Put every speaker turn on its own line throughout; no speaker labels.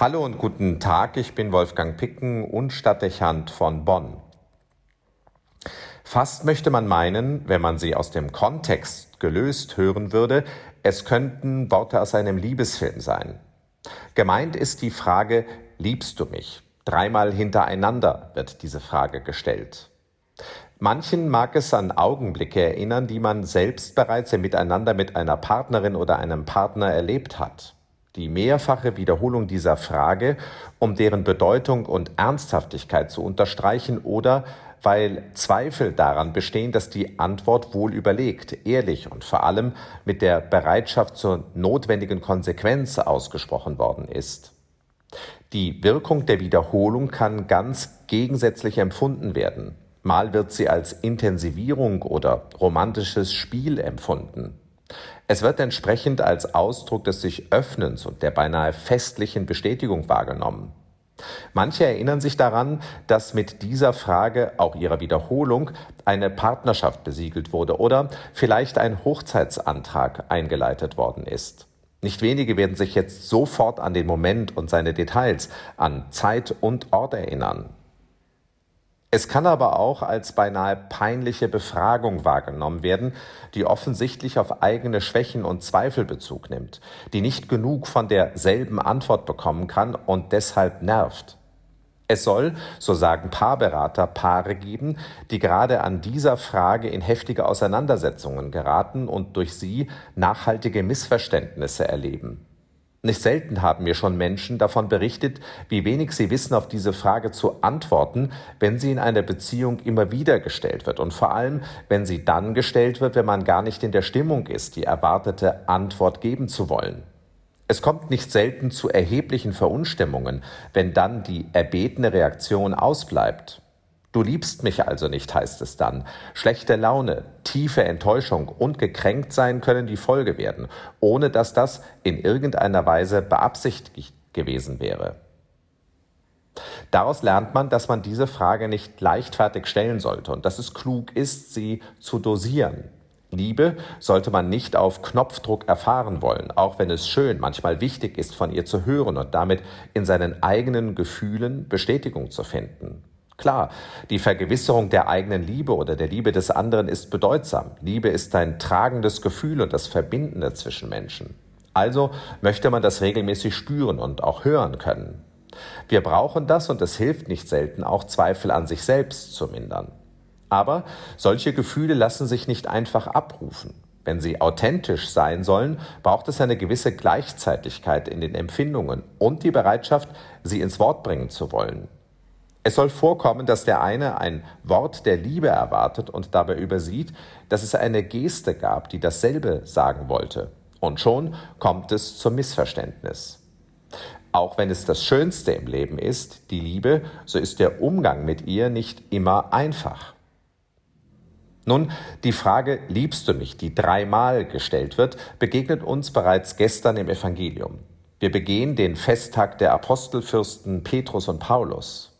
Hallo und guten Tag, ich bin Wolfgang Picken und Stadtdechant von Bonn. Fast möchte man meinen, wenn man sie aus dem Kontext gelöst hören würde, es könnten Worte aus einem Liebesfilm sein. Gemeint ist die Frage, liebst du mich? Dreimal hintereinander wird diese Frage gestellt. Manchen mag es an Augenblicke erinnern, die man selbst bereits im Miteinander mit einer Partnerin oder einem Partner erlebt hat. Die mehrfache Wiederholung dieser Frage, um deren Bedeutung und Ernsthaftigkeit zu unterstreichen oder weil Zweifel daran bestehen, dass die Antwort wohl überlegt, ehrlich und vor allem mit der Bereitschaft zur notwendigen Konsequenz ausgesprochen worden ist. Die Wirkung der Wiederholung kann ganz gegensätzlich empfunden werden. Mal wird sie als Intensivierung oder romantisches Spiel empfunden. Es wird entsprechend als Ausdruck des sich Öffnens und der beinahe festlichen Bestätigung wahrgenommen. Manche erinnern sich daran, dass mit dieser Frage, auch ihrer Wiederholung, eine Partnerschaft besiegelt wurde oder vielleicht ein Hochzeitsantrag eingeleitet worden ist. Nicht wenige werden sich jetzt sofort an den Moment und seine Details, an Zeit und Ort erinnern. Es kann aber auch als beinahe peinliche Befragung wahrgenommen werden, die offensichtlich auf eigene Schwächen und Zweifel Bezug nimmt, die nicht genug von derselben Antwort bekommen kann und deshalb nervt. Es soll, so sagen Paarberater, Paare geben, die gerade an dieser Frage in heftige Auseinandersetzungen geraten und durch sie nachhaltige Missverständnisse erleben. Nicht selten haben mir schon Menschen davon berichtet, wie wenig sie wissen, auf diese Frage zu antworten, wenn sie in einer Beziehung immer wieder gestellt wird und vor allem, wenn sie dann gestellt wird, wenn man gar nicht in der Stimmung ist, die erwartete Antwort geben zu wollen. Es kommt nicht selten zu erheblichen Verunstimmungen, wenn dann die erbetene Reaktion ausbleibt. Du liebst mich also nicht, heißt es dann. Schlechte Laune, tiefe Enttäuschung und gekränkt sein können die Folge werden, ohne dass das in irgendeiner Weise beabsichtigt gewesen wäre. Daraus lernt man, dass man diese Frage nicht leichtfertig stellen sollte und dass es klug ist, sie zu dosieren. Liebe sollte man nicht auf Knopfdruck erfahren wollen, auch wenn es schön, manchmal wichtig ist, von ihr zu hören und damit in seinen eigenen Gefühlen Bestätigung zu finden. Klar, die Vergewisserung der eigenen Liebe oder der Liebe des anderen ist bedeutsam. Liebe ist ein tragendes Gefühl und das Verbindende zwischen Menschen. Also möchte man das regelmäßig spüren und auch hören können. Wir brauchen das und es hilft nicht selten, auch Zweifel an sich selbst zu mindern. Aber solche Gefühle lassen sich nicht einfach abrufen. Wenn sie authentisch sein sollen, braucht es eine gewisse Gleichzeitigkeit in den Empfindungen und die Bereitschaft, sie ins Wort bringen zu wollen. Es soll vorkommen, dass der eine ein Wort der Liebe erwartet und dabei übersieht, dass es eine Geste gab, die dasselbe sagen wollte. Und schon kommt es zum Missverständnis. Auch wenn es das Schönste im Leben ist, die Liebe, so ist der Umgang mit ihr nicht immer einfach. Nun, die Frage, liebst du mich, die dreimal gestellt wird, begegnet uns bereits gestern im Evangelium. Wir begehen den Festtag der Apostelfürsten Petrus und Paulus.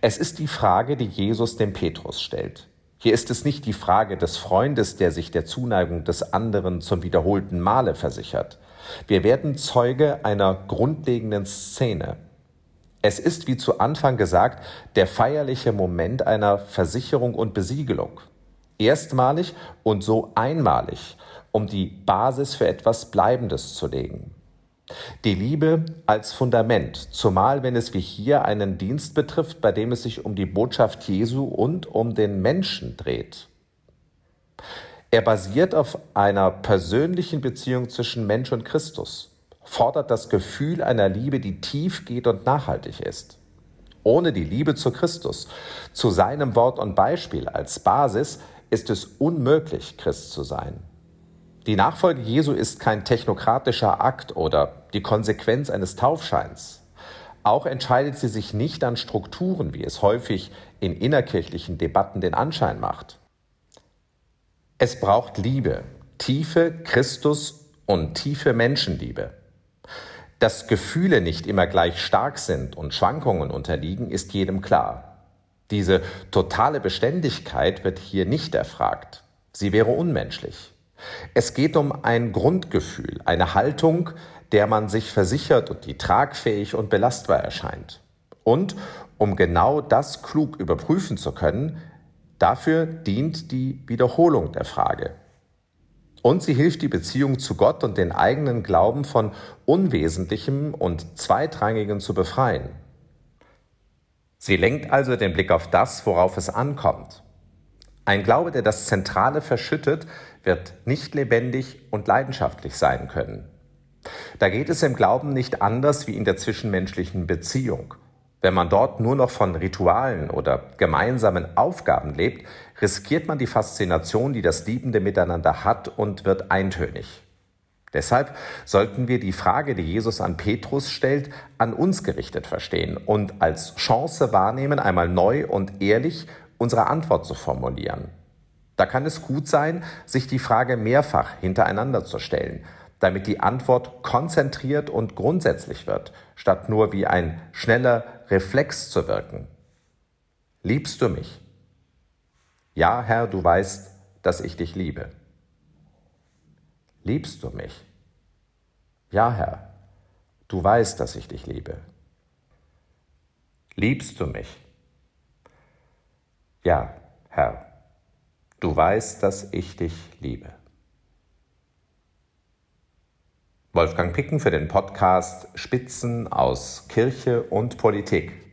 Es ist die Frage, die Jesus dem Petrus stellt. Hier ist es nicht die Frage des Freundes, der sich der Zuneigung des anderen zum wiederholten Male versichert. Wir werden Zeuge einer grundlegenden Szene. Es ist, wie zu Anfang gesagt, der feierliche Moment einer Versicherung und Besiegelung. Erstmalig und so einmalig, um die Basis für etwas Bleibendes zu legen. Die Liebe als Fundament, zumal wenn es wie hier einen Dienst betrifft, bei dem es sich um die Botschaft Jesu und um den Menschen dreht. Er basiert auf einer persönlichen Beziehung zwischen Mensch und Christus, fordert das Gefühl einer Liebe, die tief geht und nachhaltig ist. Ohne die Liebe zu Christus, zu seinem Wort und Beispiel als Basis, ist es unmöglich, Christ zu sein. Die Nachfolge Jesu ist kein technokratischer Akt oder die Konsequenz eines Taufscheins. Auch entscheidet sie sich nicht an Strukturen, wie es häufig in innerkirchlichen Debatten den Anschein macht. Es braucht Liebe, tiefe Christus und tiefe Menschenliebe. Dass Gefühle nicht immer gleich stark sind und Schwankungen unterliegen, ist jedem klar. Diese totale Beständigkeit wird hier nicht erfragt. Sie wäre unmenschlich. Es geht um ein Grundgefühl, eine Haltung, der man sich versichert und die tragfähig und belastbar erscheint. Und um genau das klug überprüfen zu können, dafür dient die Wiederholung der Frage. Und sie hilft die Beziehung zu Gott und den eigenen Glauben von Unwesentlichem und Zweitrangigem zu befreien. Sie lenkt also den Blick auf das, worauf es ankommt. Ein Glaube, der das Zentrale verschüttet, wird nicht lebendig und leidenschaftlich sein können. Da geht es im Glauben nicht anders wie in der zwischenmenschlichen Beziehung. Wenn man dort nur noch von Ritualen oder gemeinsamen Aufgaben lebt, riskiert man die Faszination, die das liebende Miteinander hat und wird eintönig. Deshalb sollten wir die Frage, die Jesus an Petrus stellt, an uns gerichtet verstehen und als Chance wahrnehmen, einmal neu und ehrlich unsere Antwort zu formulieren. Da kann es gut sein, sich die Frage mehrfach hintereinander zu stellen, damit die Antwort konzentriert und grundsätzlich wird, statt nur wie ein schneller Reflex zu wirken. Liebst du mich? Ja, Herr, du weißt, dass ich dich liebe. Liebst du mich? Ja, Herr, du weißt, dass ich dich liebe. Liebst du mich? Ja, Herr, du weißt, dass ich dich liebe. Wolfgang Picken für den Podcast Spitzen aus Kirche und Politik.